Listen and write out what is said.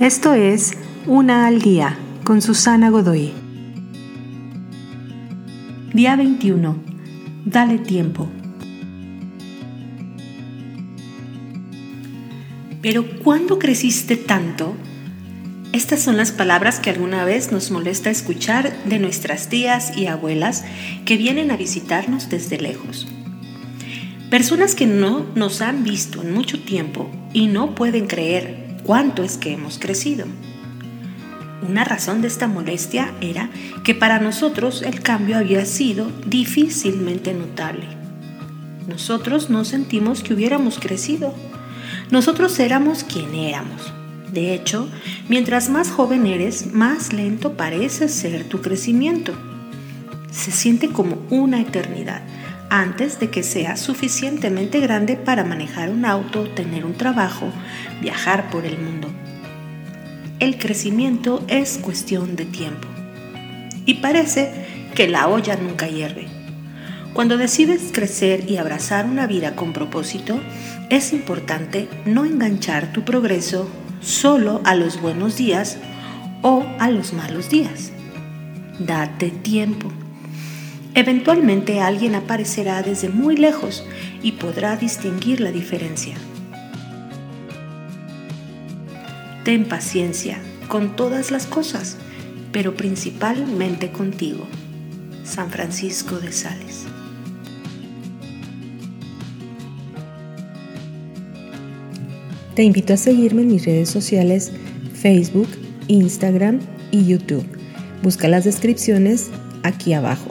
Esto es Una al Día con Susana Godoy. Día 21. Dale tiempo. Pero ¿cuándo creciste tanto? Estas son las palabras que alguna vez nos molesta escuchar de nuestras tías y abuelas que vienen a visitarnos desde lejos. Personas que no nos han visto en mucho tiempo y no pueden creer cuánto es que hemos crecido. Una razón de esta molestia era que para nosotros el cambio había sido difícilmente notable. Nosotros no sentimos que hubiéramos crecido. Nosotros éramos quien éramos. De hecho, mientras más joven eres, más lento parece ser tu crecimiento. Se siente como una eternidad antes de que seas suficientemente grande para manejar un auto, tener un trabajo, viajar por el mundo. El crecimiento es cuestión de tiempo. Y parece que la olla nunca hierve. Cuando decides crecer y abrazar una vida con propósito, es importante no enganchar tu progreso solo a los buenos días o a los malos días. Date tiempo Eventualmente alguien aparecerá desde muy lejos y podrá distinguir la diferencia. Ten paciencia con todas las cosas, pero principalmente contigo. San Francisco de Sales. Te invito a seguirme en mis redes sociales Facebook, Instagram y YouTube. Busca las descripciones aquí abajo.